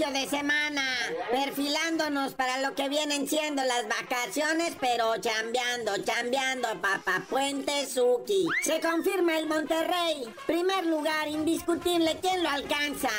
inicio de semana. Perfilándonos para lo que vienen siendo las vacaciones, pero chambeando, chambeando, papá Puente Suki. Se confirma el Monterrey. Primer lugar, indiscutible, ¿quién lo alcanza?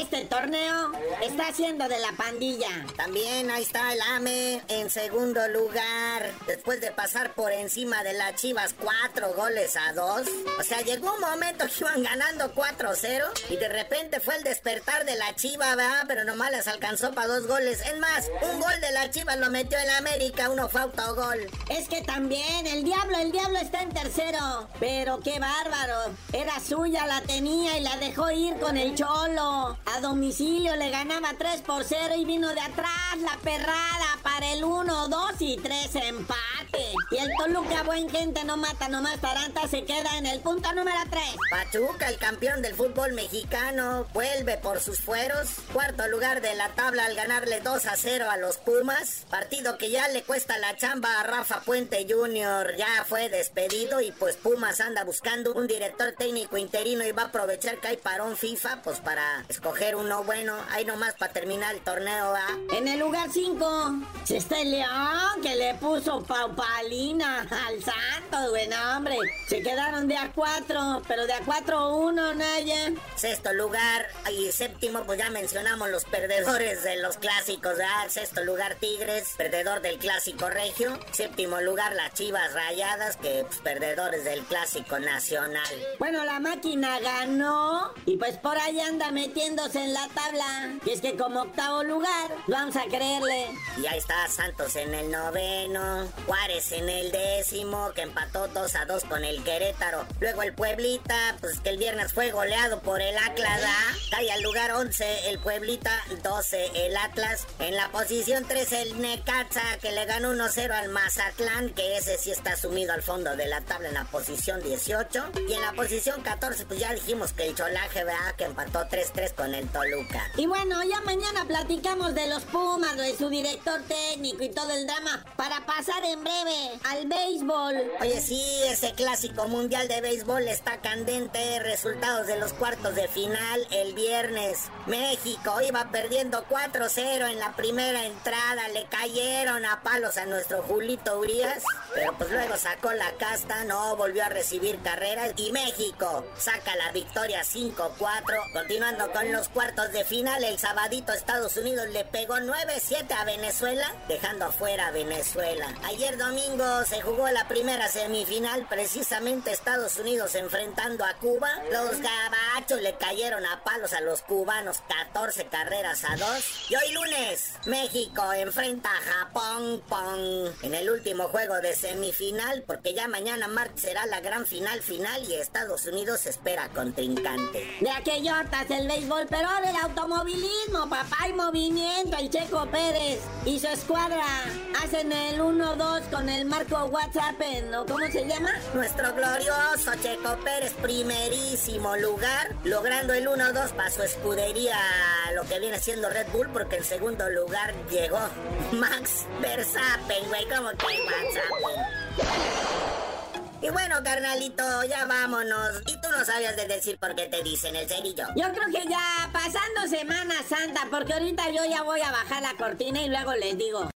Este torneo está siendo de la pandilla. También ahí está el AME en segundo lugar, después de pasar por encima de las Chivas cuatro goles a dos. O sea, llegó un momento que iban ganando 4-0 y de repente fue el despertar de la Chiva, ¿verdad? Pero nomás les alcanzó para dos goles. Es más, un gol de la Chivas lo metió el América, uno fue autogol. Es que también el diablo, el diablo está en tercero. Pero qué bárbaro. Era suya, la tenía y la dejó ir con el cholo. A domicilio le ganaba 3 por 0 y vino de atrás la perrada para el 1, 2 y 3 empate. Y el Toluca, buen gente, no mata nomás Taranta, se queda en el punto número 3. Pachuca, el campeón del fútbol mexicano, vuelve por sus fueros. Cuarto lugar de la tabla al ganarle 2 a 0 a los Pumas. Partido que ya le cuesta la chamba a Rafa Puente Jr. Ya fue despedido y pues Pumas anda buscando un director técnico interino y va a aprovechar que hay parón FIFA pues para escoger uno bueno. Ahí nomás para terminar el torneo, ¿va? En el lugar 5, está el León que le puso paupalina al Santos, güey, no, hombre. Se quedaron de a 4, pero de a 4-1, Naya. Sexto lugar y séptimo, pues ya mencionamos los perdedores de los clásicos, ¿verdad? Sexto lugar Tigres, perdedor del clásico regio. Séptimo lugar las Chivas Rayadas, que pues, perdedores del clásico nacional. Bueno, la máquina ganó y pues por ahí anda metiéndose en la tabla. Y es que como octavo lugar, vamos a creerle. Y ahí está Santos en el noveno, Juárez en el décimo, que empató 2 a 2 con el Querétaro. Luego el Pueblita, pues que el viernes fue goleado por el Atlas, ¿ah? Cae al lugar 11 el Pueblita, 12 el Atlas. En la posición 13 el Necaxa, que le ganó 1-0 al Mazatlán, que ese sí está sumido al fondo de la tabla en la posición 18. Y en la posición 14, pues ya dijimos que el Cholaje, ¿verdad? Que empató 3-3 con el Toluca. Y bueno, ya mañana platicamos de los Pumas, de su director técnico y todo el drama para pasar en breve al béisbol. Oye, sí, ese clásico mundial de béisbol está candente. Resultados de los cuartos de final el viernes. México iba perdiendo 4-0 en la primera entrada. Le cayeron a palos a nuestro Julito Urias. Pero pues luego sacó la casta, no volvió a recibir carreras. Y México saca la victoria 5-4. Continuando con los cuartos de final, el sabadito Estados Unidos le pegó 9-7 a Venezuela, dejando afuera a Venezuela. Ayer domingo se jugó la primera semifinal, precisamente Estados Unidos enfrentando a Cuba. Los gabachos le cayeron a palos a los cubanos 14 carreras a 2. Y hoy lunes, México enfrenta a Japón pong, en el último juego de semifinal, porque ya mañana martes será la gran final final y Estados Unidos espera contrincante. De aquellotas el béisbol, pero del automovilismo, papá, hay movimiento. El Checo Pérez y su escuadra hacen el 1-2 con el marco WhatsApp, ¿no? ¿Cómo se llama? Nuestro glorioso Checo Pérez, primerísimo lugar, logrando el 1-2 para su escudería, lo que viene siendo Red Bull, porque en segundo lugar llegó Max Verstappen, güey, ¿cómo que Verstappen? Y bueno, carnalito, ya vámonos. Y tú no sabías de decir por qué te dicen el cerillo. Yo creo que ya pasando Semana Santa, porque ahorita yo ya voy a bajar la cortina y luego les digo.